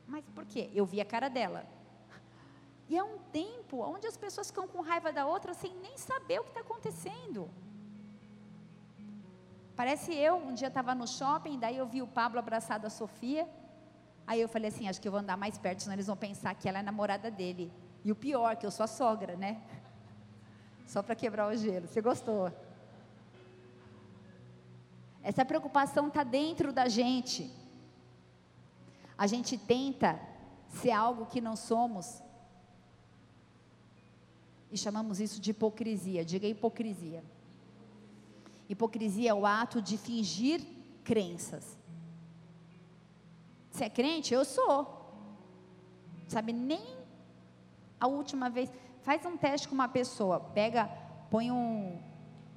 Mas por quê? Eu vi a cara dela. E é um tempo onde as pessoas ficam com raiva da outra sem nem saber o que está acontecendo. Parece eu, um dia estava no shopping, daí eu vi o Pablo abraçado a Sofia. Aí eu falei assim, acho que eu vou andar mais perto, senão eles vão pensar que ela é namorada dele. E o pior, que eu sou a sogra, né? Só para quebrar o gelo. Você gostou? Essa preocupação está dentro da gente. A gente tenta ser algo que não somos. E chamamos isso de hipocrisia. Diga hipocrisia. Hipocrisia é o ato de fingir crenças. Você é crente? Eu sou. Sabe, nem a última vez. Faz um teste com uma pessoa. Pega, põe um.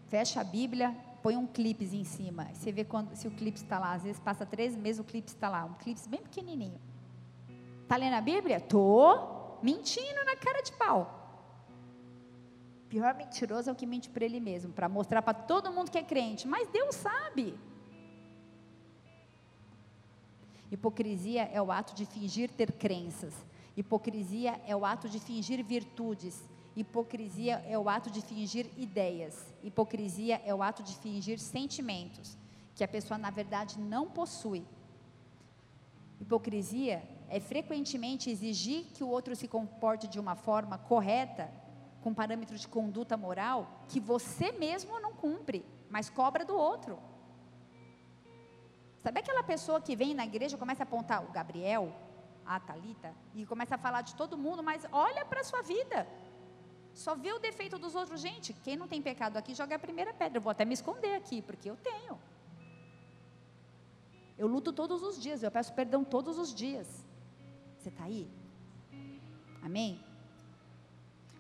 Fecha a Bíblia, põe um clipe em cima. Você vê quando, se o clipe está lá. Às vezes passa três meses, o clipe está lá. Um clipe bem pequenininho. Está lendo a Bíblia? Tô mentindo na cara de pau. Pior mentiroso é o que mente para ele mesmo, para mostrar para todo mundo que é crente. Mas Deus sabe. Hipocrisia é o ato de fingir ter crenças. Hipocrisia é o ato de fingir virtudes. Hipocrisia é o ato de fingir ideias. Hipocrisia é o ato de fingir sentimentos que a pessoa na verdade não possui. Hipocrisia é frequentemente exigir que o outro se comporte de uma forma correta, com parâmetros de conduta moral, que você mesmo não cumpre, mas cobra do outro. Sabe aquela pessoa que vem na igreja começa a apontar o Gabriel, a Talita, e começa a falar de todo mundo, mas olha para a sua vida. Só vê o defeito dos outros. Gente, quem não tem pecado aqui, joga a primeira pedra. Eu vou até me esconder aqui, porque eu tenho. Eu luto todos os dias, eu peço perdão todos os dias. Você está aí? Amém?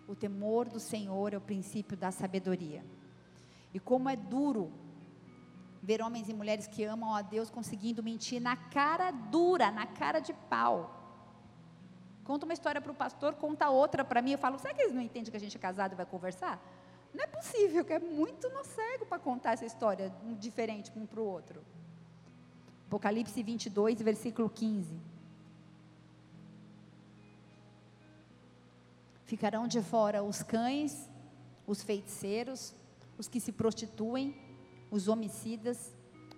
O temor do Senhor é o princípio da sabedoria. E como é duro ver homens e mulheres que amam a Deus conseguindo mentir na cara dura, na cara de pau. Conta uma história para o pastor, conta outra para mim. Eu falo, será que eles não entendem que a gente é casado e vai conversar? Não é possível, que é muito no cego para contar essa história diferente um para o outro. Apocalipse 22, versículo 15. Ficarão de fora os cães, os feiticeiros, os que se prostituem, os homicidas,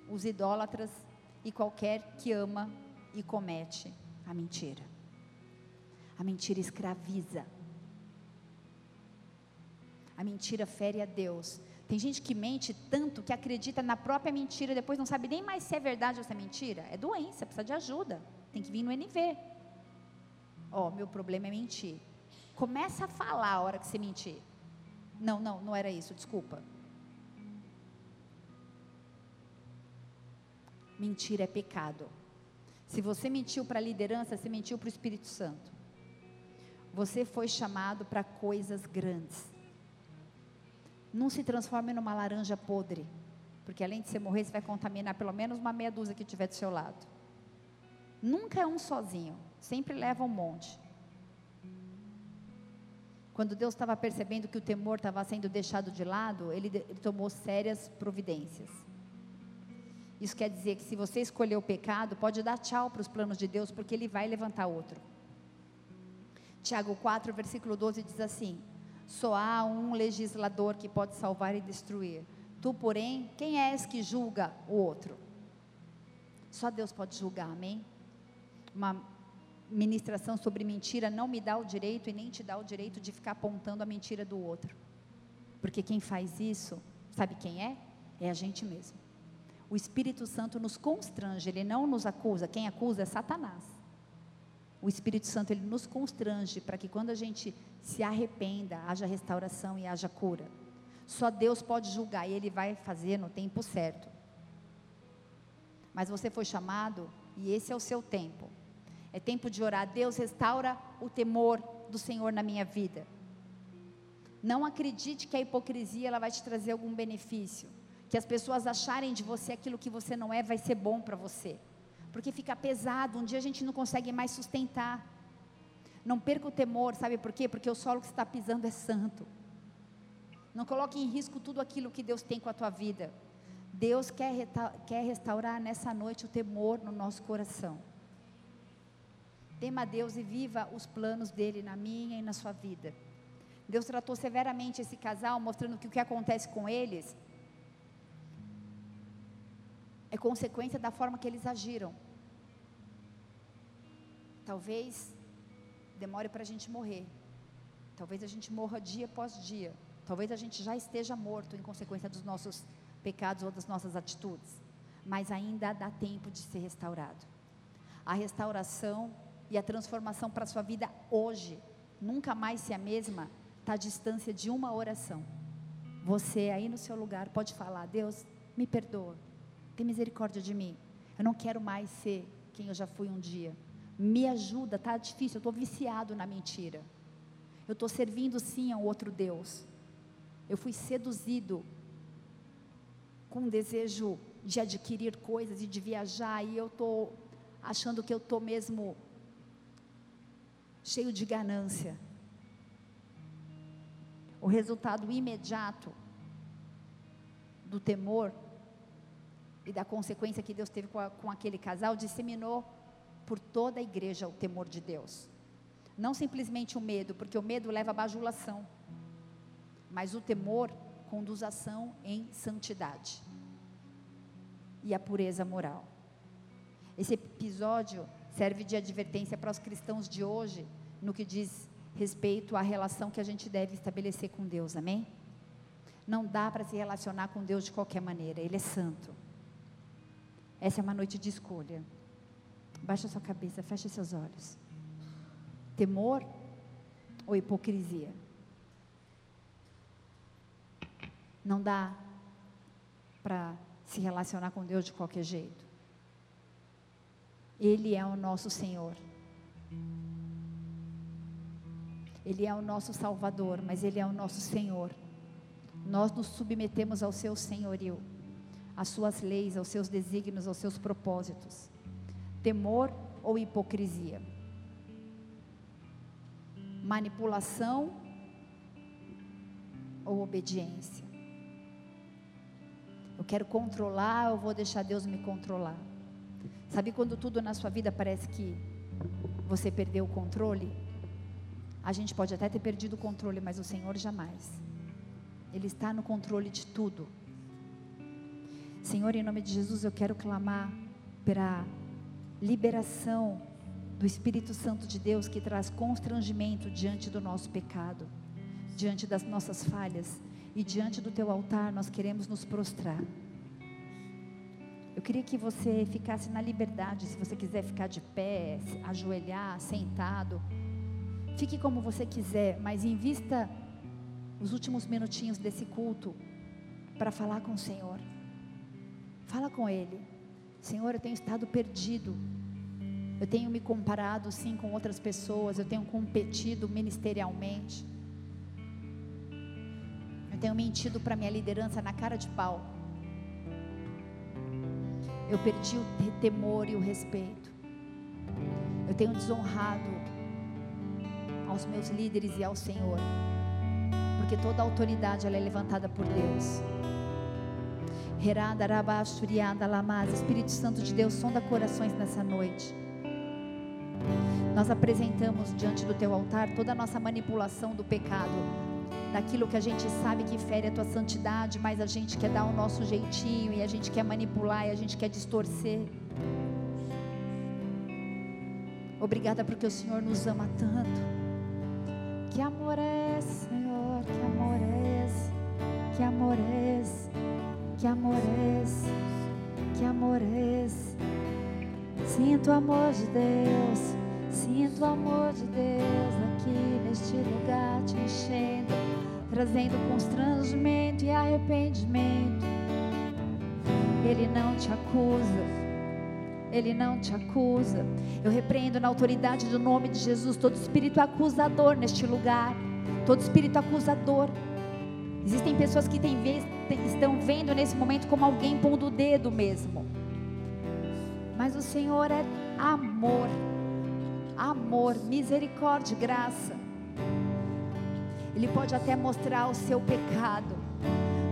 os idólatras e qualquer que ama e comete a mentira. A mentira escraviza. A mentira fere a Deus. Tem gente que mente tanto que acredita na própria mentira, depois não sabe nem mais se é verdade ou se é mentira. É doença, precisa de ajuda. Tem que vir no NV. Ó, oh, meu problema é mentir. Começa a falar a hora que você mentir. Não, não, não era isso, desculpa. Mentira é pecado. Se você mentiu para a liderança, você mentiu para o Espírito Santo. Você foi chamado para coisas grandes. Não se transforme numa laranja podre, porque além de você morrer, você vai contaminar pelo menos uma meia dúzia que tiver do seu lado. Nunca é um sozinho, sempre leva um monte. Quando Deus estava percebendo que o temor estava sendo deixado de lado, ele, ele tomou sérias providências. Isso quer dizer que se você escolher o pecado, pode dar tchau para os planos de Deus, porque Ele vai levantar outro. Tiago 4, versículo 12 diz assim: Só há um legislador que pode salvar e destruir. Tu, porém, quem és que julga o outro? Só Deus pode julgar, amém? Uma ministração sobre mentira não me dá o direito e nem te dá o direito de ficar apontando a mentira do outro. Porque quem faz isso, sabe quem é? É a gente mesmo. O Espírito Santo nos constrange, ele não nos acusa. Quem acusa é Satanás. O Espírito Santo ele nos constrange para que quando a gente se arrependa, haja restauração e haja cura. Só Deus pode julgar e ele vai fazer no tempo certo. Mas você foi chamado e esse é o seu tempo. É tempo de orar. Deus restaura o temor do Senhor na minha vida. Não acredite que a hipocrisia ela vai te trazer algum benefício que as pessoas acharem de você aquilo que você não é, vai ser bom para você. Porque fica pesado, um dia a gente não consegue mais sustentar. Não perca o temor, sabe por quê? Porque o solo que você está pisando é santo. Não coloque em risco tudo aquilo que Deus tem com a tua vida. Deus quer, quer restaurar nessa noite o temor no nosso coração. Tema a Deus e viva os planos dele na minha e na sua vida. Deus tratou severamente esse casal, mostrando que o que acontece com eles é consequência da forma que eles agiram. Talvez demore para a gente morrer. Talvez a gente morra dia após dia. Talvez a gente já esteja morto em consequência dos nossos pecados ou das nossas atitudes. Mas ainda dá tempo de ser restaurado. A restauração e a transformação para a sua vida hoje, nunca mais ser a mesma, está à distância de uma oração. Você aí no seu lugar pode falar: Deus, me perdoa tem misericórdia de mim. Eu não quero mais ser quem eu já fui um dia. Me ajuda, tá difícil, eu estou viciado na mentira. Eu estou servindo sim a um outro Deus. Eu fui seduzido com um desejo de adquirir coisas e de viajar, e eu estou achando que eu estou mesmo cheio de ganância. O resultado imediato do temor e da consequência que Deus teve com, a, com aquele casal, disseminou por toda a igreja o temor de Deus. Não simplesmente o medo, porque o medo leva à bajulação, mas o temor conduz a ação em santidade e a pureza moral. Esse episódio serve de advertência para os cristãos de hoje, no que diz respeito à relação que a gente deve estabelecer com Deus, amém? Não dá para se relacionar com Deus de qualquer maneira, Ele é santo. Essa é uma noite de escolha. Baixa sua cabeça, feche seus olhos. Temor ou hipocrisia? Não dá para se relacionar com Deus de qualquer jeito. Ele é o nosso Senhor. Ele é o nosso Salvador, mas Ele é o nosso Senhor. Nós nos submetemos ao seu senhorio às suas leis, aos seus desígnios, aos seus propósitos. Temor ou hipocrisia? Manipulação ou obediência? Eu quero controlar, eu vou deixar Deus me controlar. Sabe quando tudo na sua vida parece que você perdeu o controle? A gente pode até ter perdido o controle, mas o Senhor jamais. Ele está no controle de tudo. Senhor, em nome de Jesus, eu quero clamar pela liberação do Espírito Santo de Deus que traz constrangimento diante do nosso pecado, diante das nossas falhas e diante do teu altar nós queremos nos prostrar. Eu queria que você ficasse na liberdade, se você quiser ficar de pé, ajoelhar, sentado. Fique como você quiser, mas invista os últimos minutinhos desse culto para falar com o Senhor. Fala com Ele. Senhor, eu tenho estado perdido. Eu tenho me comparado sim com outras pessoas, eu tenho competido ministerialmente. Eu tenho mentido para minha liderança na cara de pau. Eu perdi o temor e o respeito. Eu tenho desonrado aos meus líderes e ao Senhor. Porque toda autoridade ela é levantada por Deus. Espírito Santo de Deus, sonda corações nessa noite. Nós apresentamos diante do teu altar toda a nossa manipulação do pecado, daquilo que a gente sabe que fere a tua santidade, mas a gente quer dar o nosso jeitinho e a gente quer manipular e a gente quer distorcer. Obrigada porque o Senhor nos ama tanto. Que amor é esse, Senhor? Que amor é esse? Que amor é esse? Que amor é esse? Que amor é esse? Sinto o amor de Deus. Sinto o amor de Deus aqui neste lugar te enchendo, trazendo constrangimento e arrependimento. Ele não te acusa. Ele não te acusa. Eu repreendo na autoridade do nome de Jesus todo espírito acusador neste lugar. Todo espírito acusador. Existem pessoas que têm, estão vendo nesse momento como alguém pondo o dedo mesmo. Mas o Senhor é amor, amor, misericórdia, graça. Ele pode até mostrar o seu pecado,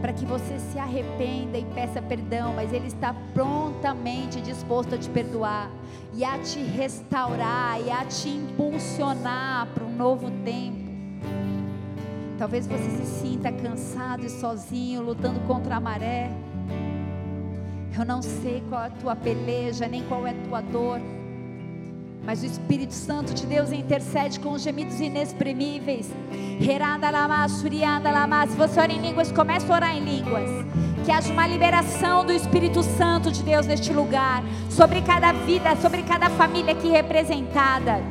para que você se arrependa e peça perdão, mas Ele está prontamente disposto a te perdoar e a te restaurar e a te impulsionar para um novo tempo. Talvez você se sinta cansado e sozinho, lutando contra a maré. Eu não sei qual é a tua peleja, nem qual é a tua dor. Mas o Espírito Santo de Deus intercede com gemidos inexprimíveis. Se você ora em línguas, comece a orar em línguas. Que haja uma liberação do Espírito Santo de Deus neste lugar, sobre cada vida, sobre cada família aqui representada.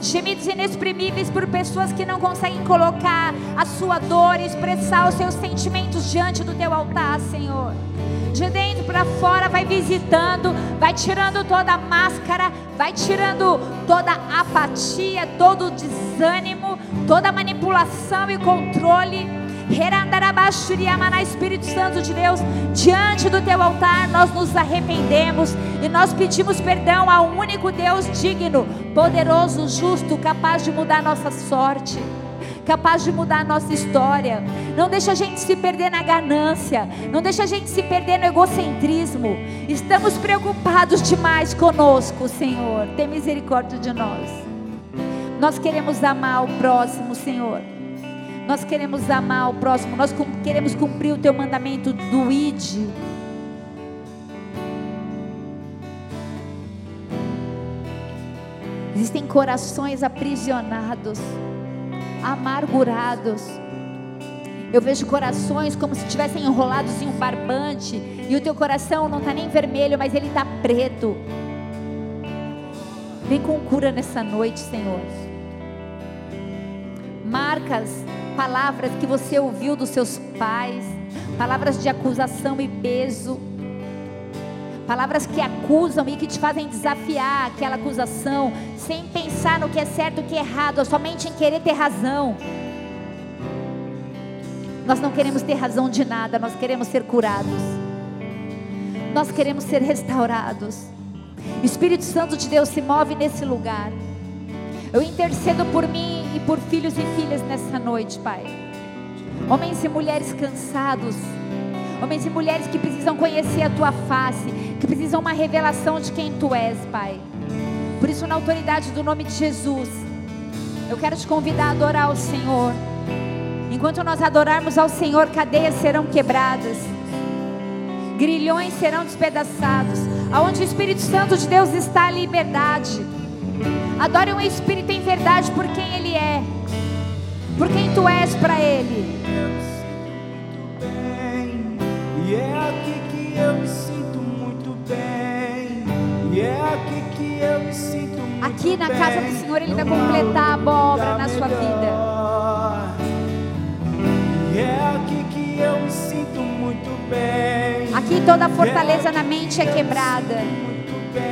Gemidos inexprimíveis por pessoas que não conseguem colocar a sua dor expressar os seus sentimentos diante do teu altar, Senhor de dentro para fora, vai visitando, vai tirando toda a máscara, vai tirando toda a apatia, todo o desânimo, toda a manipulação e controle. Espírito Santo de Deus, diante do teu altar nós nos arrependemos e nós pedimos perdão ao único Deus digno, poderoso, justo, capaz de mudar nossa sorte capaz de mudar a nossa história. Não deixa a gente se perder na ganância, não deixa a gente se perder no egocentrismo. Estamos preocupados demais conosco, Senhor. Tem misericórdia de nós. Nós queremos amar o próximo, Senhor. Nós queremos amar o próximo, nós queremos cumprir o teu mandamento do ID. Existem corações aprisionados amargurados. Eu vejo corações como se estivessem enrolados em um barbante e o teu coração não está nem vermelho, mas ele está preto. Vem com cura nessa noite, Senhor. Marcas, palavras que você ouviu dos seus pais, palavras de acusação e peso palavras que acusam e que te fazem desafiar aquela acusação, sem pensar no que é certo e o que é errado, somente em querer ter razão. Nós não queremos ter razão de nada, nós queremos ser curados. Nós queremos ser restaurados. Espírito Santo de Deus se move nesse lugar. Eu intercedo por mim e por filhos e filhas nessa noite, Pai. Homens e mulheres cansados, homens e mulheres que precisam conhecer a tua face, que precisam uma revelação de quem tu és, Pai. Por isso, na autoridade do nome de Jesus, eu quero te convidar a adorar o Senhor. Enquanto nós adorarmos ao Senhor, cadeias serão quebradas, grilhões serão despedaçados. Aonde o Espírito Santo de Deus está, a liberdade. Adore o Espírito em verdade por quem Ele é, por quem tu és para Ele. E é aqui que eu me sinto Aqui na bem. casa do Senhor, Ele vai completar a obra na sua melhor. E é aqui que eu me sinto muito bem. Aqui toda a fortaleza na mente é quebrada. Muito bem.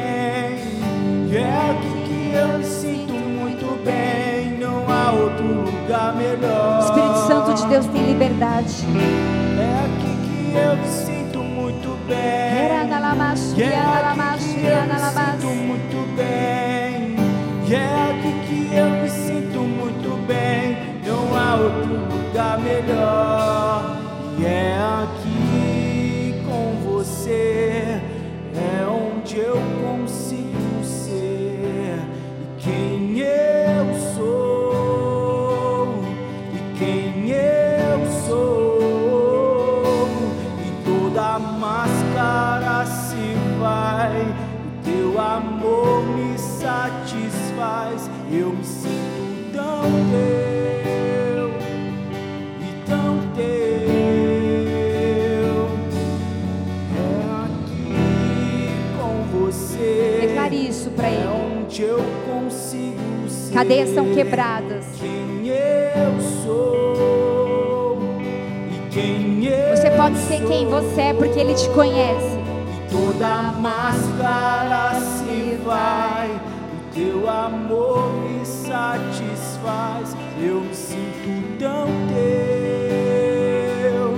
É aqui que eu me sinto muito bem. Não há outro lugar melhor. O Espírito Santo de Deus tem liberdade. É aqui que eu me sinto muito bem. É aqui que eu me sinto muito bem. E é aqui que eu me sinto muito bem. Não há outro lugar melhor. E é aqui com você. É onde eu consigo Cadeias são quebradas. Quem eu sou e quem eu Você pode ser quem você é porque Ele te conhece. e toda máscara se vai. O teu amor me satisfaz. Eu me sinto tão teu,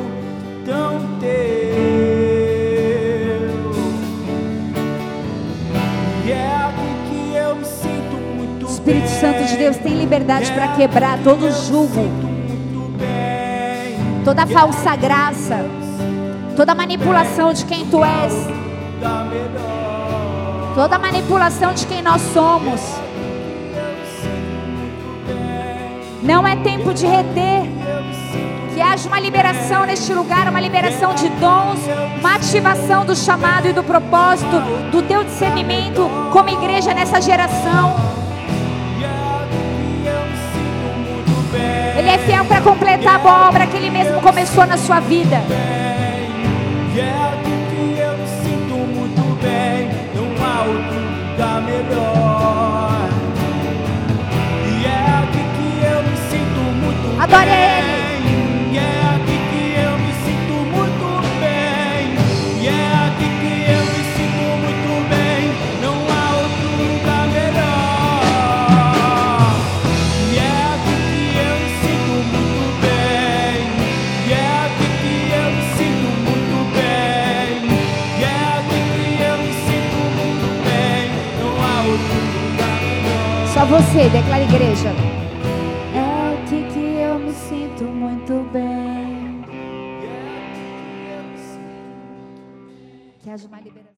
tão teu. Santo de Deus tem liberdade para quebrar todo julgo, toda falsa graça, toda manipulação de quem tu és, toda manipulação de quem nós somos. Não é tempo de reter. Que haja uma liberação neste lugar, uma liberação de dons, uma ativação do chamado e do propósito, do teu discernimento como igreja nessa geração. Para completar a obra que ele mesmo começou na sua vida. E é aqui que eu me sinto muito bem. Não há outro lugar melhor. E é aqui que eu me sinto muito Adore bem. Ele. Você, declara igreja.